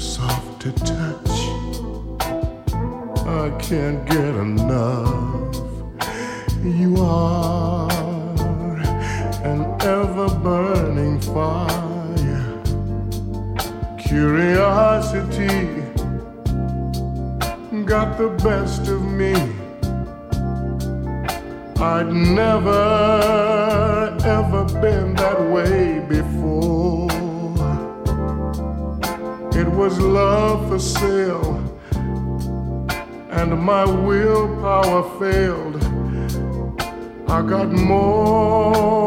soft to touch. I can't get enough. You are an ever burning fire. Curiosity got the best of me. I'd never ever been that way before. It was love for sale, and my willpower failed. I got more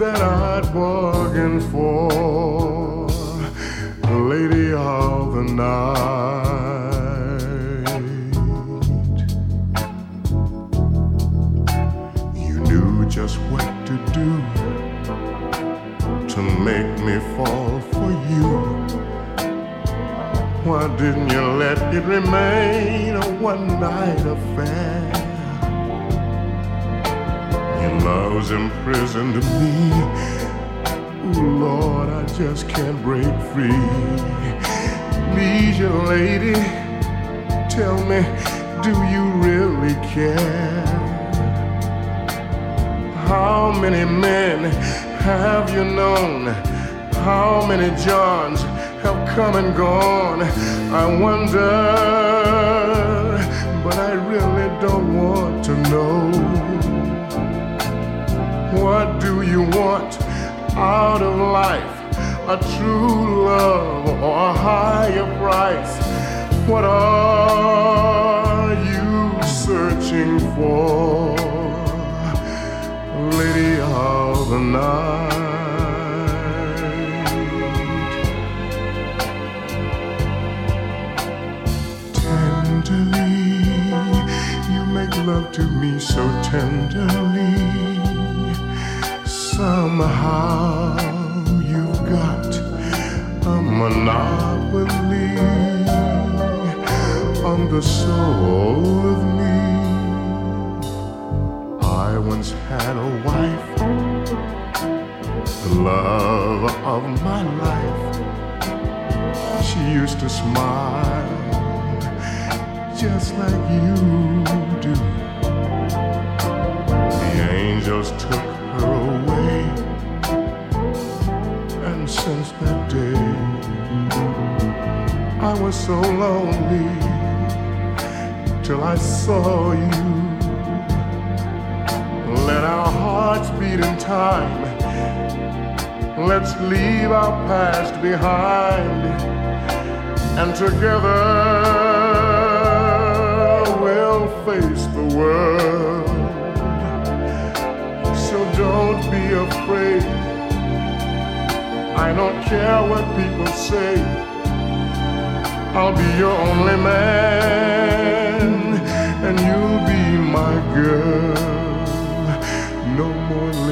than I'd bargained for, lady of the night. didn't you let it remain a one night affair? Your love's imprisoned me. Ooh, Lord, I just can't break free. Please, your lady, tell me, do you really care? How many men have you known? How many Johns? have come and gone. I wonder, but I really don't want to know. What do you want out of life? A true love or a higher price? What are you searching for, Lady of the Night? love to me so tenderly. Somehow you've got a monopoly on the soul of me. I once had a wife, the love of my life. She used to smile just like you. just took her away. And since that day, I was so lonely till I saw you. Let our hearts beat in time. Let's leave our past behind. And together we'll face the world don't be afraid. I don't care what people say. I'll be your only man, and you'll be my girl. No more.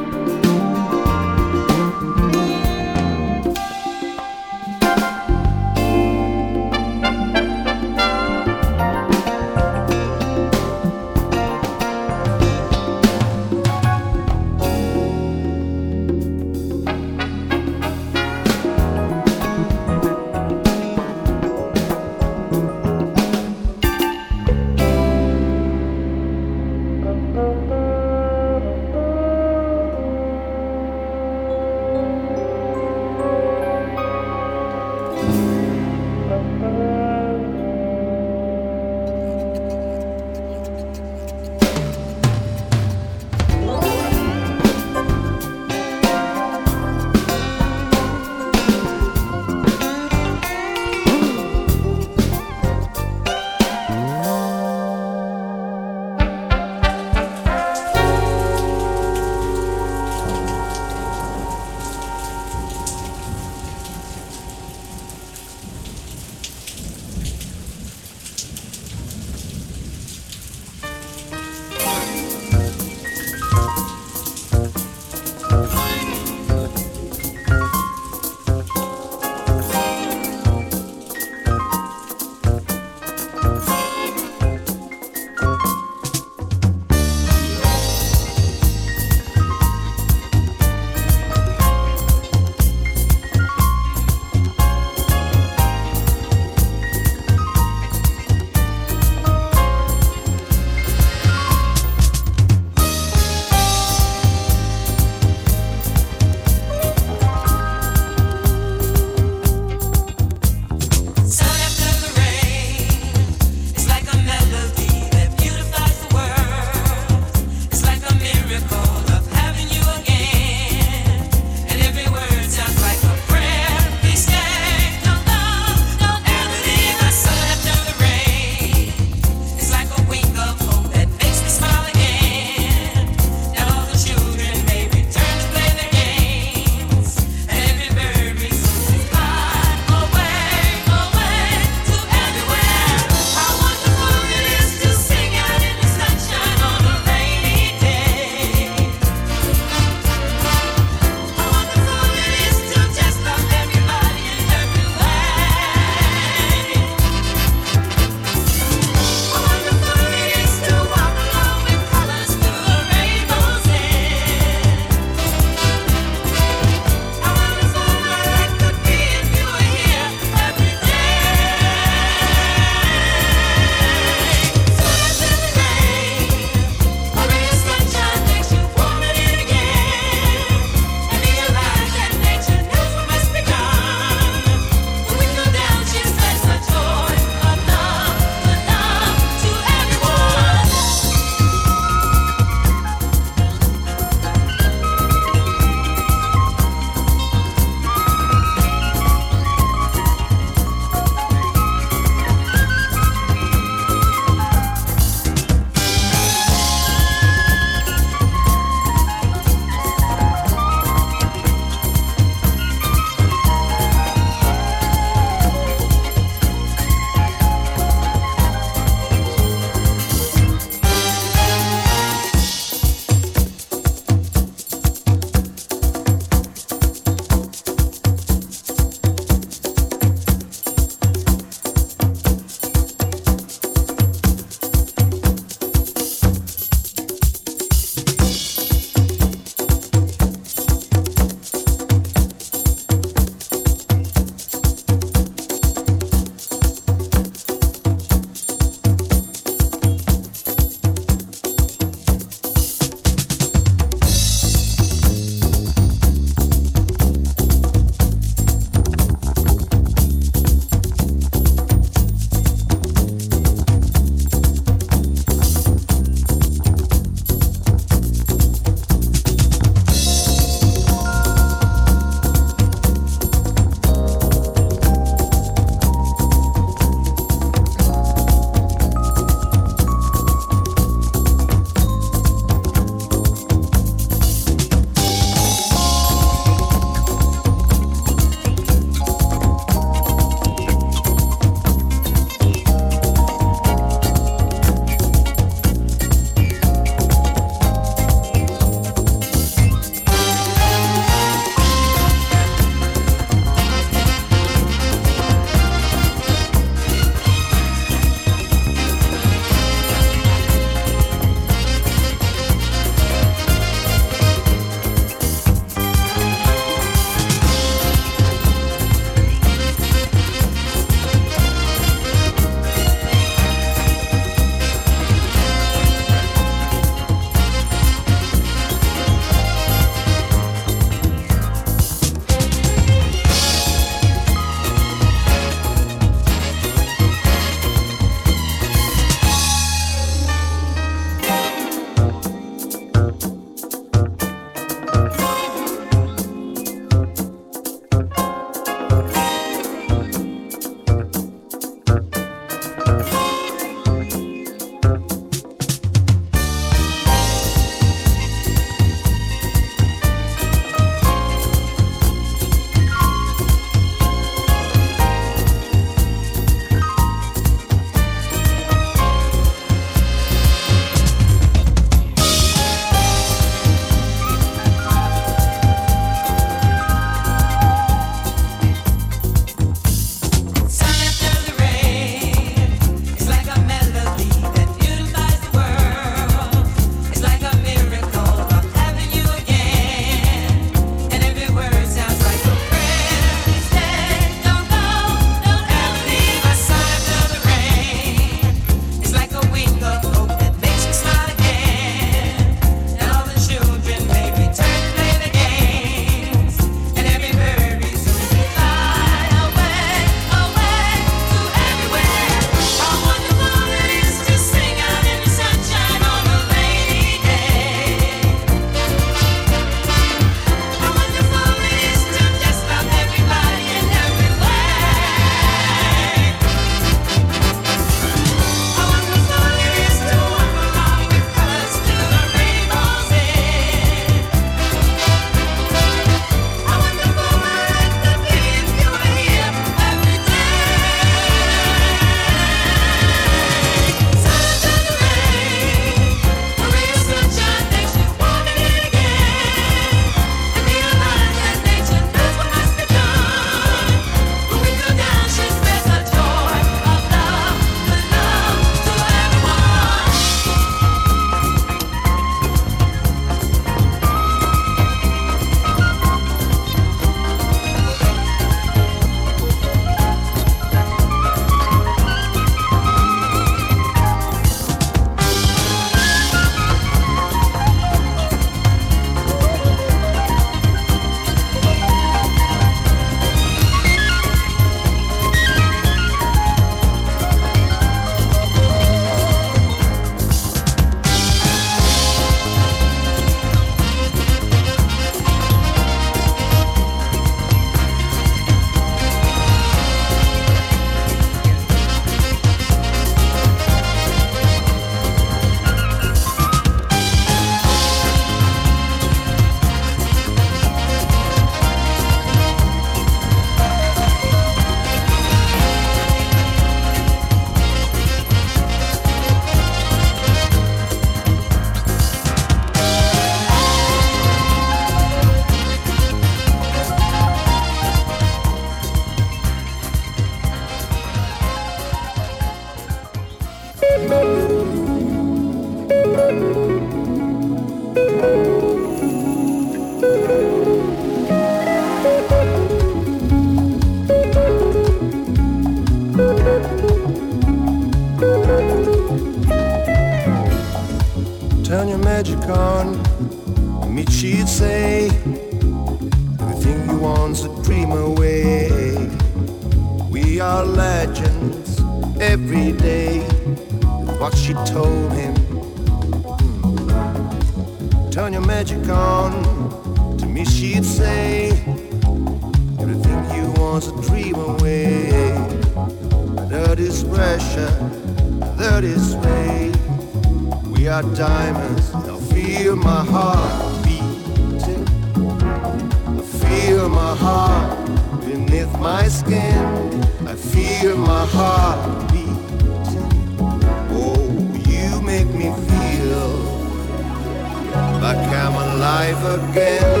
Like I'm alive again.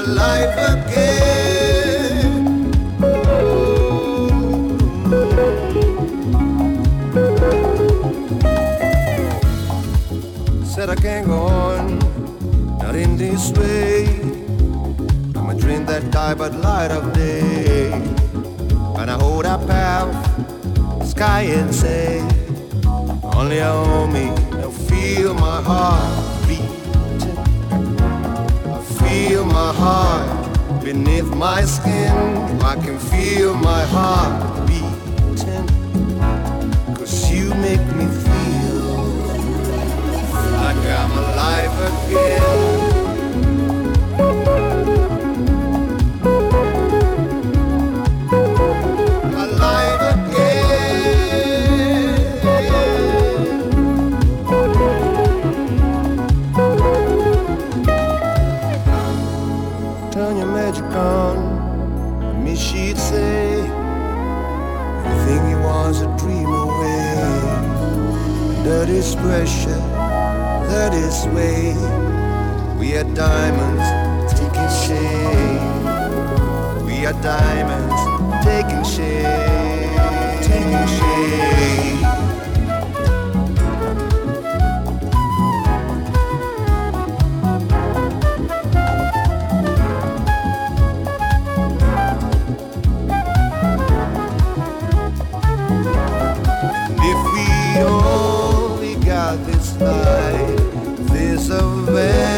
Alive again. Said I can't go on, not in this way. I'm a dream that die but light of day. When I hold up path, sky and say, only on me, I feel my heart beating. I feel my heart beneath my skin. I can feel my heart beating. Cause you make me feel like I'm alive again. That is way. We are diamonds taking shape. We are diamonds taking shape, taking shape. This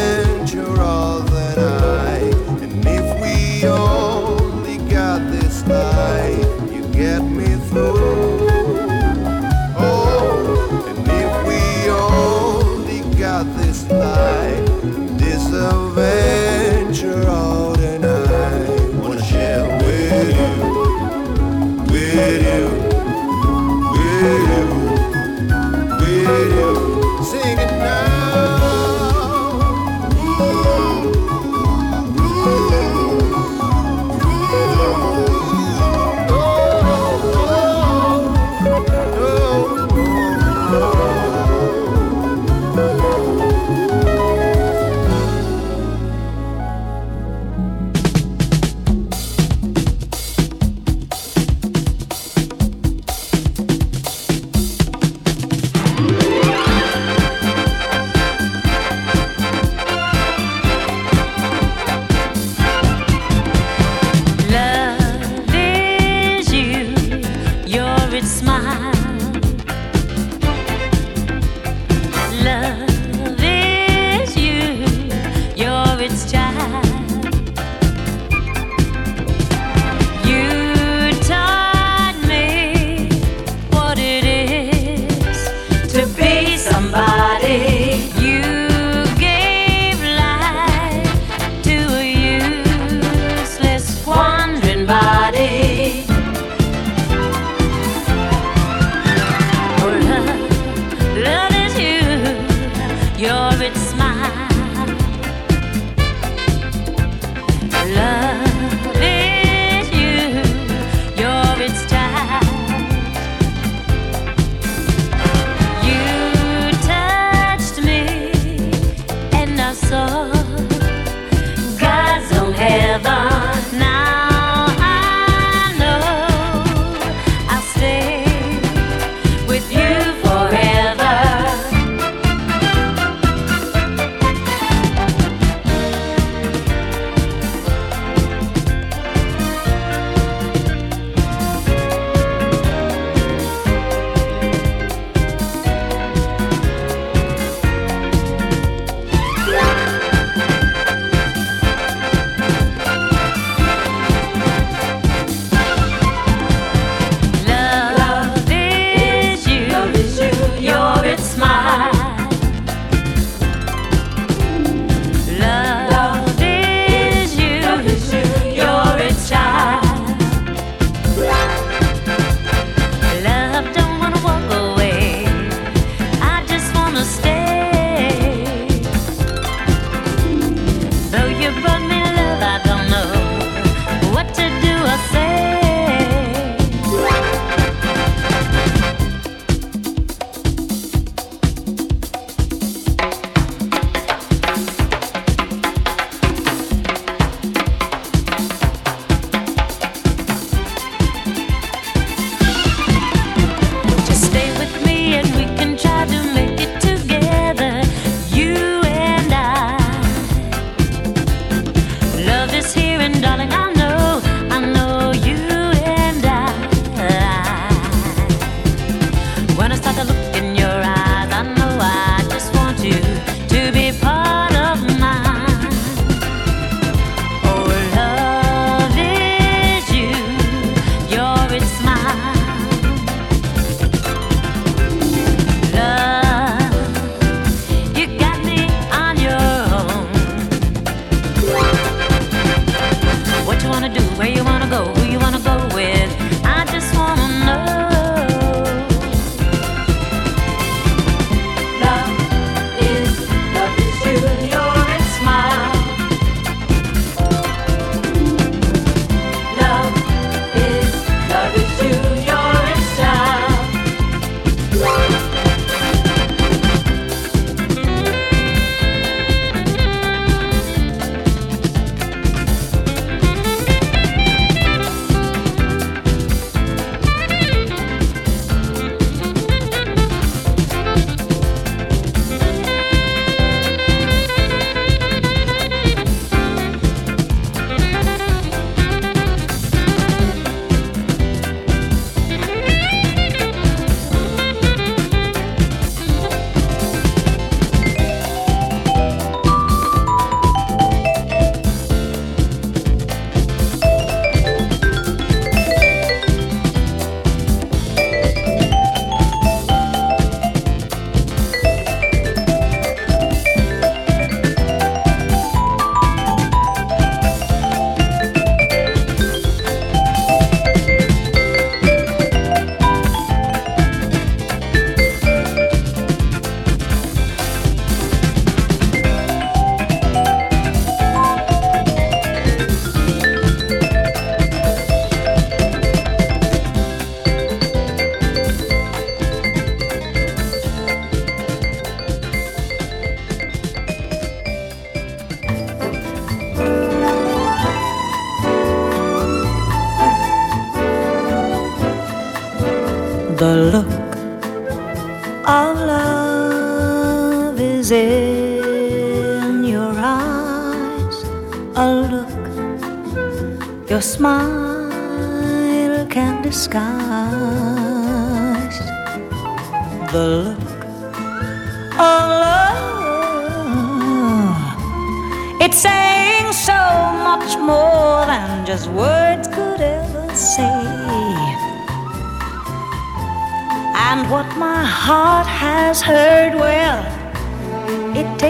The look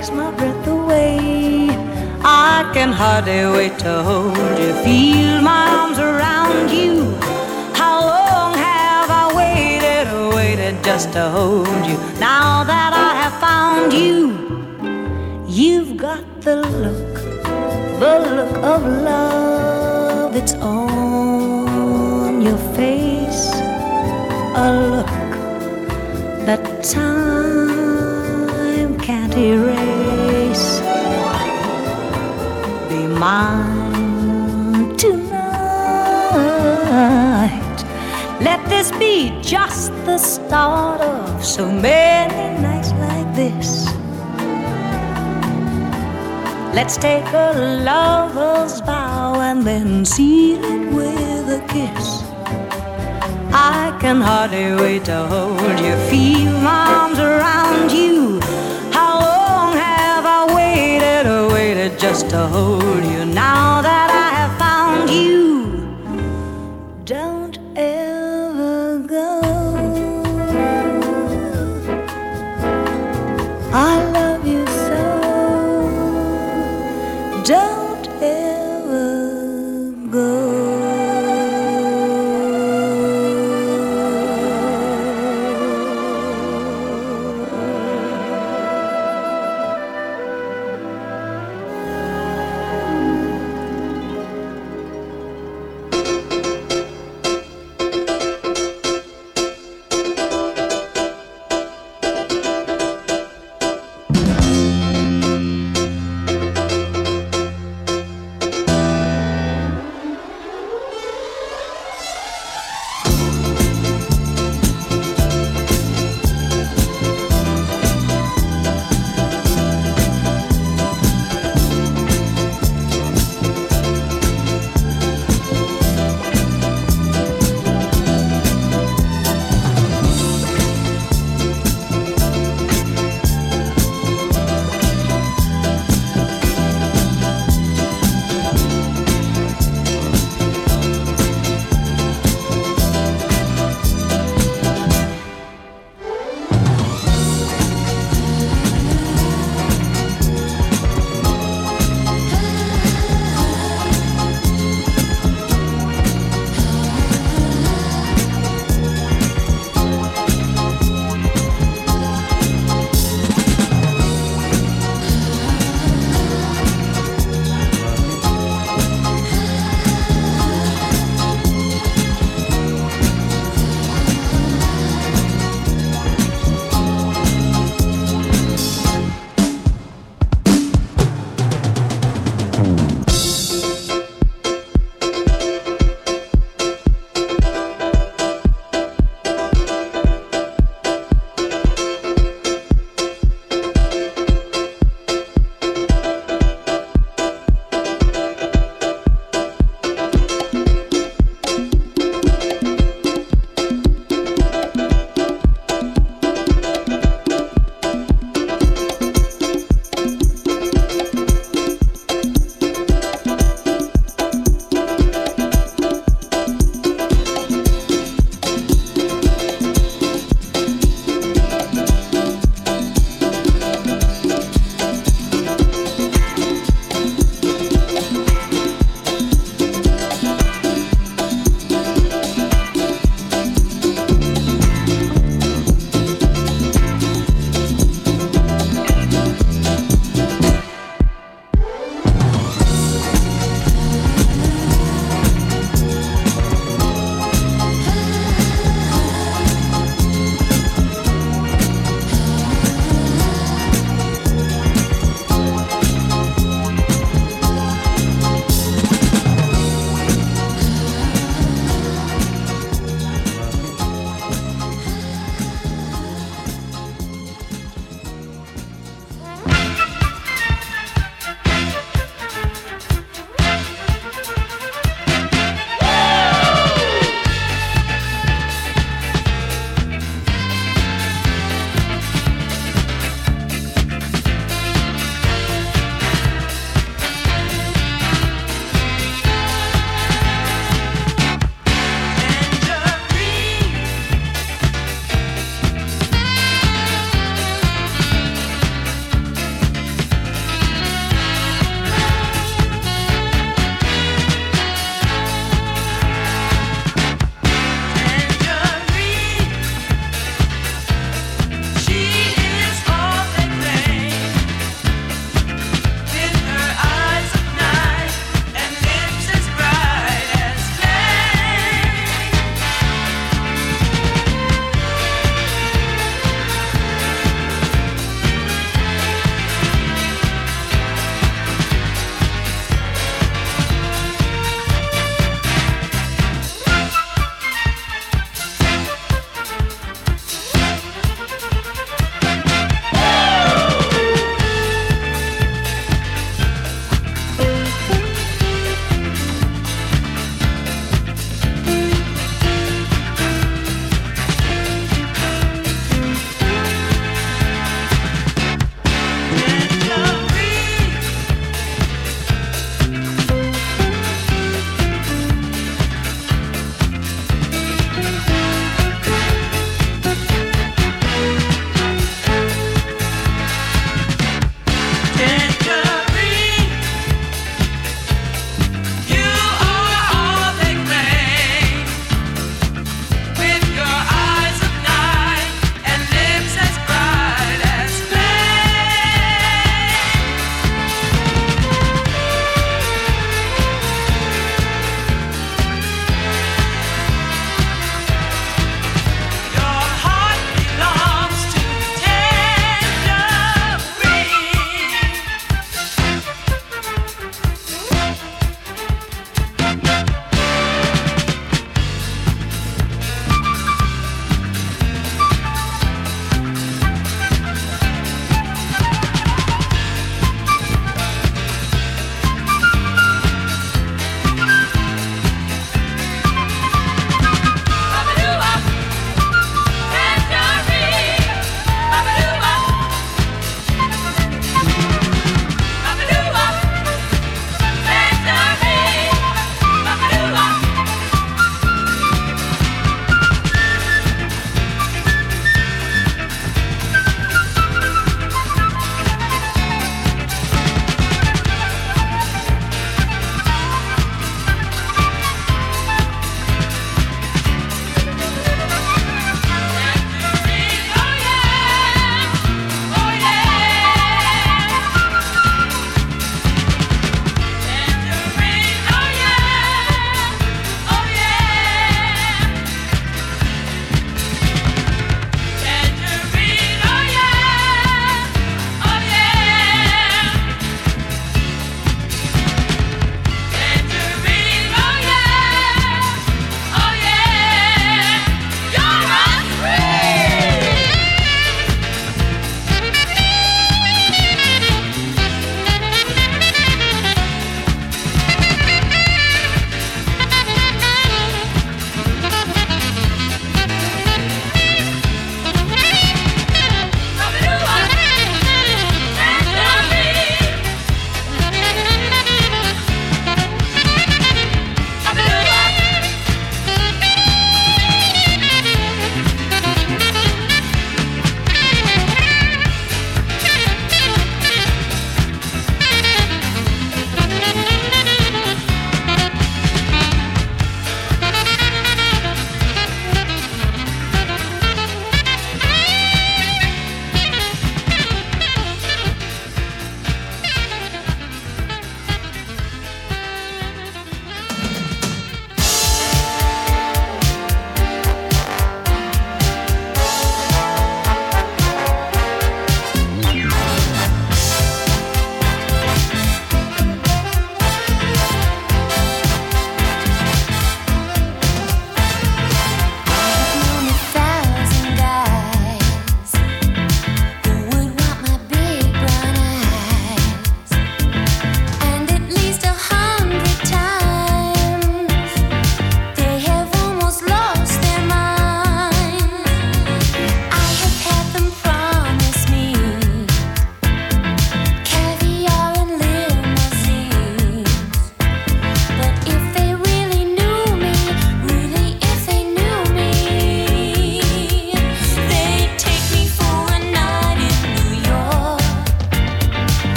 takes my breath away. I can hardly wait to hold you, feel my arms around you. How long have I waited, waited just to hold you? Now that I have found you, you've got the look, the look of love. It's on just the start of so many nights like this. Let's take a lover's vow and then seal it with a kiss. I can hardly wait to hold you, feel my arms around you. How long have I waited, waited just to hold you now?